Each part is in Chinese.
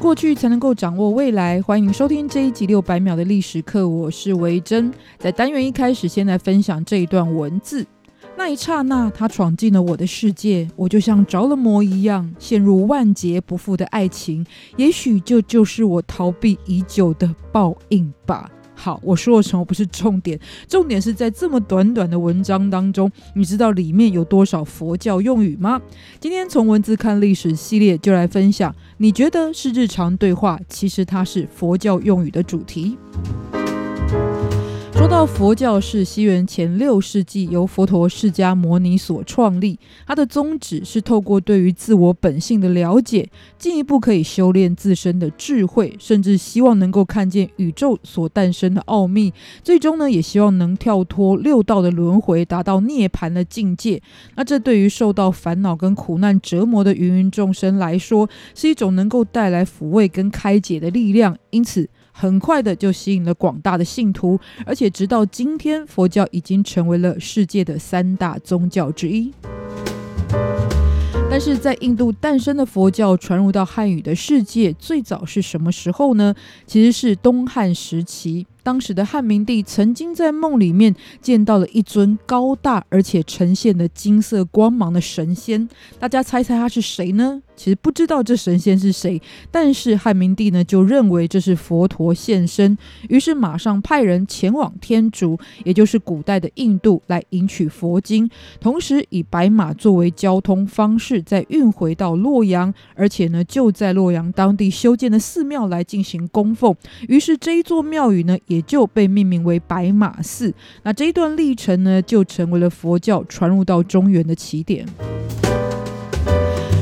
过去，才能够掌握未来。欢迎收听这一集六百秒的历史课，我是维珍。在单元一开始，先来分享这一段文字。那一刹那，他闯进了我的世界，我就像着了魔一样，陷入万劫不复的爱情。也许这就，就是我逃避已久的报应吧。好，我说了什么不是重点，重点是在这么短短的文章当中，你知道里面有多少佛教用语吗？今天从文字看历史系列就来分享，你觉得是日常对话，其实它是佛教用语的主题。到佛教是西元前六世纪由佛陀释迦牟尼所创立，它的宗旨是透过对于自我本性的了解，进一步可以修炼自身的智慧，甚至希望能够看见宇宙所诞生的奥秘，最终呢，也希望能跳脱六道的轮回，达到涅槃的境界。那这对于受到烦恼跟苦难折磨的芸芸众生来说，是一种能够带来抚慰跟开解的力量。因此，很快的就吸引了广大的信徒，而且直到今天，佛教已经成为了世界的三大宗教之一。但是在印度诞生的佛教传入到汉语的世界，最早是什么时候呢？其实是东汉时期。当时的汉明帝曾经在梦里面见到了一尊高大而且呈现了金色光芒的神仙，大家猜猜他是谁呢？其实不知道这神仙是谁，但是汉明帝呢就认为这是佛陀现身，于是马上派人前往天竺，也就是古代的印度来迎取佛经，同时以白马作为交通方式再运回到洛阳，而且呢就在洛阳当地修建的寺庙来进行供奉，于是这一座庙宇呢也就被命名为白马寺。那这一段历程呢就成为了佛教传入到中原的起点。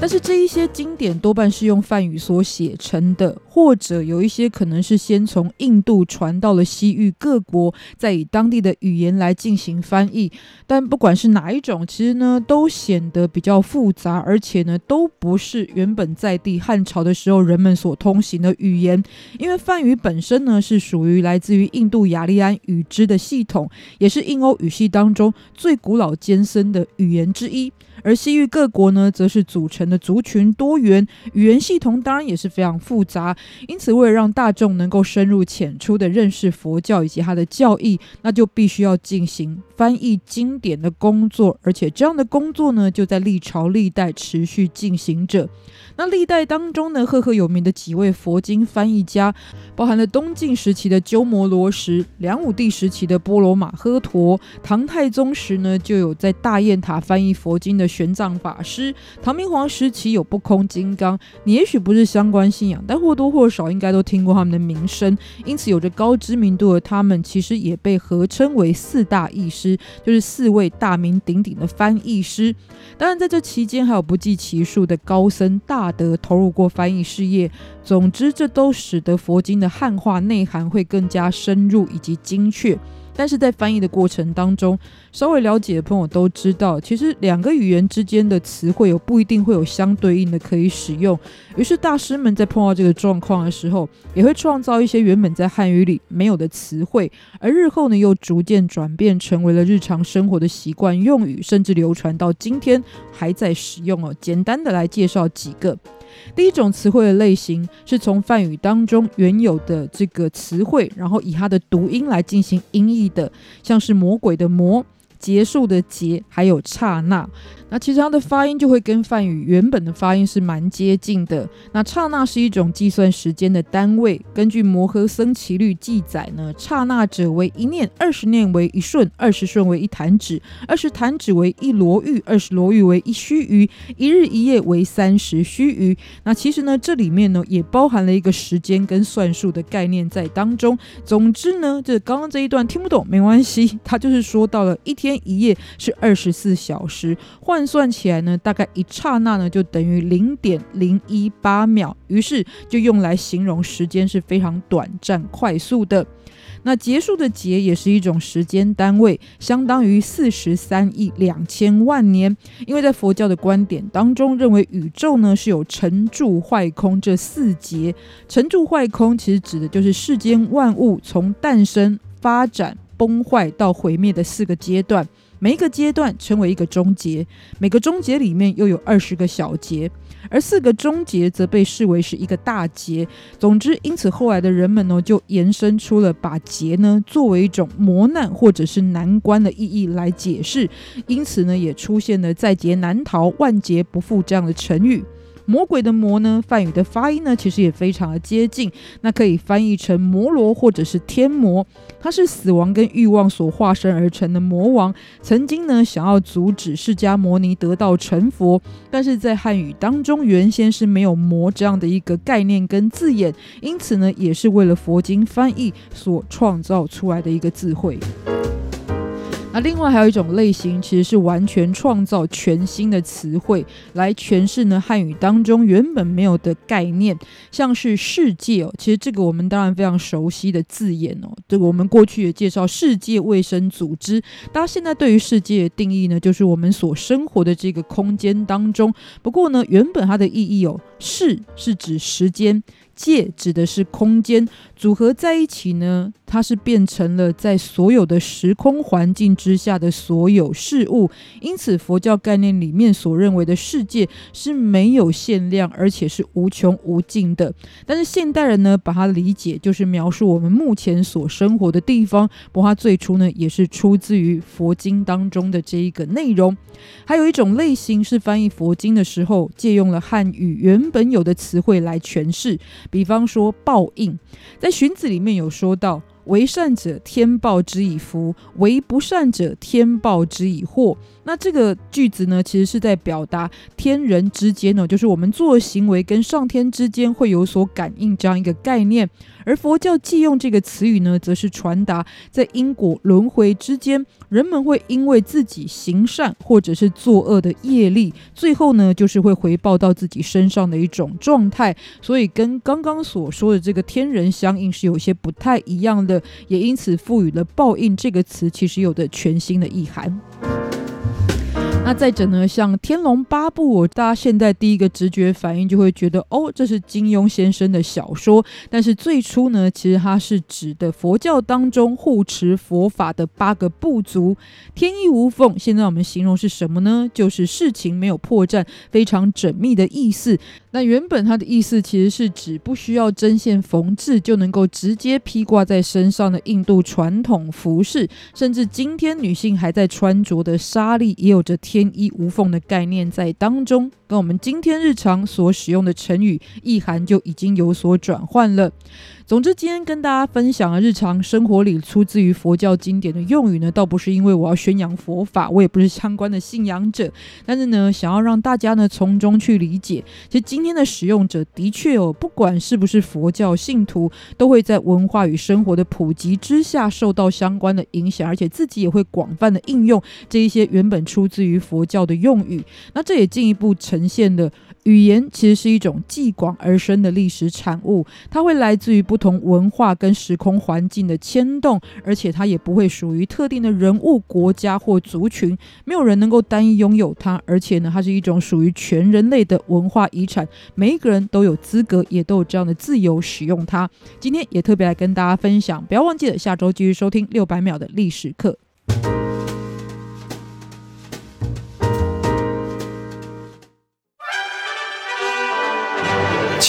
但是这一些经典多半是用梵语所写成的，或者有一些可能是先从印度传到了西域各国，再以当地的语言来进行翻译。但不管是哪一种，其实呢都显得比较复杂，而且呢都不是原本在地汉朝的时候人们所通行的语言。因为梵语本身呢是属于来自于印度雅利安语支的系统，也是印欧语系当中最古老艰深的语言之一。而西域各国呢，则是组成的族群多元，语言系统当然也是非常复杂。因此，为了让大众能够深入浅出的认识佛教以及它的教义，那就必须要进行翻译经典的工作。而且，这样的工作呢，就在历朝历代持续进行着。那历代当中呢，赫赫有名的几位佛经翻译家，包含了东晋时期的鸠摩罗什、梁武帝时期的波罗马呵陀、唐太宗时呢，就有在大雁塔翻译佛经的玄奘法师；唐明皇时期有不空金刚。你也许不是相关信仰，但或多或或少应该都听过他们的名声。因此，有着高知名度的他们，其实也被合称为四大译师，就是四位大名鼎鼎的翻译师。当然，在这期间还有不计其数的高僧大。德投入过翻译事业，总之，这都使得佛经的汉化内涵会更加深入以及精确。但是在翻译的过程当中，稍微了解的朋友都知道，其实两个语言之间的词汇有不一定会有相对应的可以使用。于是大师们在碰到这个状况的时候，也会创造一些原本在汉语里没有的词汇，而日后呢又逐渐转变成为了日常生活的习惯用语，甚至流传到今天还在使用哦。简单的来介绍几个。第一种词汇的类型是从梵语当中原有的这个词汇，然后以它的读音来进行音译的，像是魔鬼的魔。结束的结，还有刹那，那其实它的发音就会跟梵语原本的发音是蛮接近的。那刹那是一种计算时间的单位，根据《摩诃僧只律》记载呢，刹那者为一念，二十念为一瞬，二十瞬为一弹指，二十弹指为一罗喻，二十罗喻为一须臾，一日一夜为三十须臾。那其实呢，这里面呢也包含了一个时间跟算术的概念在当中。总之呢，这刚刚这一段听不懂没关系，它就是说到了一天。天一夜是二十四小时，换算起来呢，大概一刹那呢就等于零点零一八秒，于是就用来形容时间是非常短暂、快速的。那结束的结也是一种时间单位，相当于四十三亿两千万年。因为在佛教的观点当中，认为宇宙呢是有成住坏空这四劫。成住坏空其实指的就是世间万物从诞生、发展、崩坏到毁灭的四个阶段。每一个阶段称为一个终结，每个终结里面又有二十个小节，而四个终结则被视为是一个大劫。总之，因此后来的人们呢，就延伸出了把劫呢作为一种磨难或者是难关的意义来解释，因此呢，也出现了在劫难逃、万劫不复这样的成语。魔鬼的魔呢，梵语的发音呢，其实也非常的接近，那可以翻译成魔罗或者是天魔。他是死亡跟欲望所化身而成的魔王，曾经呢想要阻止释迦牟尼得道成佛，但是在汉语当中原先是没有魔这样的一个概念跟字眼，因此呢也是为了佛经翻译所创造出来的一个智慧。那另外还有一种类型，其实是完全创造全新的词汇来诠释呢汉语当中原本没有的概念，像是世界哦，其实这个我们当然非常熟悉的字眼哦，这个我们过去也介绍世界卫生组织，大家现在对于世界的定义呢，就是我们所生活的这个空间当中。不过呢，原本它的意义哦，世是指时间。界指的是空间，组合在一起呢，它是变成了在所有的时空环境之下的所有事物。因此，佛教概念里面所认为的世界是没有限量，而且是无穷无尽的。但是现代人呢，把它理解就是描述我们目前所生活的地方。不过，它最初呢，也是出自于佛经当中的这一个内容。还有一种类型是翻译佛经的时候，借用了汉语原本有的词汇来诠释。比方说报应，在《荀子》里面有说到：“为善者，天报之以福；为不善者，天报之以祸。”那这个句子呢，其实是在表达天人之间呢，就是我们做行为跟上天之间会有所感应这样一个概念。而佛教借用这个词语呢，则是传达在因果轮回之间，人们会因为自己行善或者是作恶的业力，最后呢，就是会回报到自己身上的一种状态。所以跟刚刚所说的这个天人相应是有些不太一样的，也因此赋予了报应这个词其实有着全新的意涵。那再者呢，像《天龙八部》，我大家现在第一个直觉反应就会觉得，哦，这是金庸先生的小说。但是最初呢，其实它是指的佛教当中护持佛法的八个部族。天衣无缝，现在我们形容是什么呢？就是事情没有破绽，非常缜密的意思。那原本它的意思其实是指不需要针线缝制就能够直接披挂在身上的印度传统服饰，甚至今天女性还在穿着的纱丽，也有着天衣无缝的概念在当中，跟我们今天日常所使用的成语意涵就已经有所转换了。总之，今天跟大家分享的日常生活里出自于佛教经典的用语呢，倒不是因为我要宣扬佛法，我也不是相关的信仰者，但是呢，想要让大家呢从中去理解，其实今天的使用者的确哦，不管是不是佛教信徒，都会在文化与生活的普及之下受到相关的影响，而且自己也会广泛的应用这一些原本出自于佛教的用语。那这也进一步呈现了。语言其实是一种继广而生的历史产物，它会来自于不同文化跟时空环境的牵动，而且它也不会属于特定的人物、国家或族群，没有人能够单一拥有它，而且呢，它是一种属于全人类的文化遗产，每一个人都有资格，也都有这样的自由使用它。今天也特别来跟大家分享，不要忘记了下周继续收听六百秒的历史课。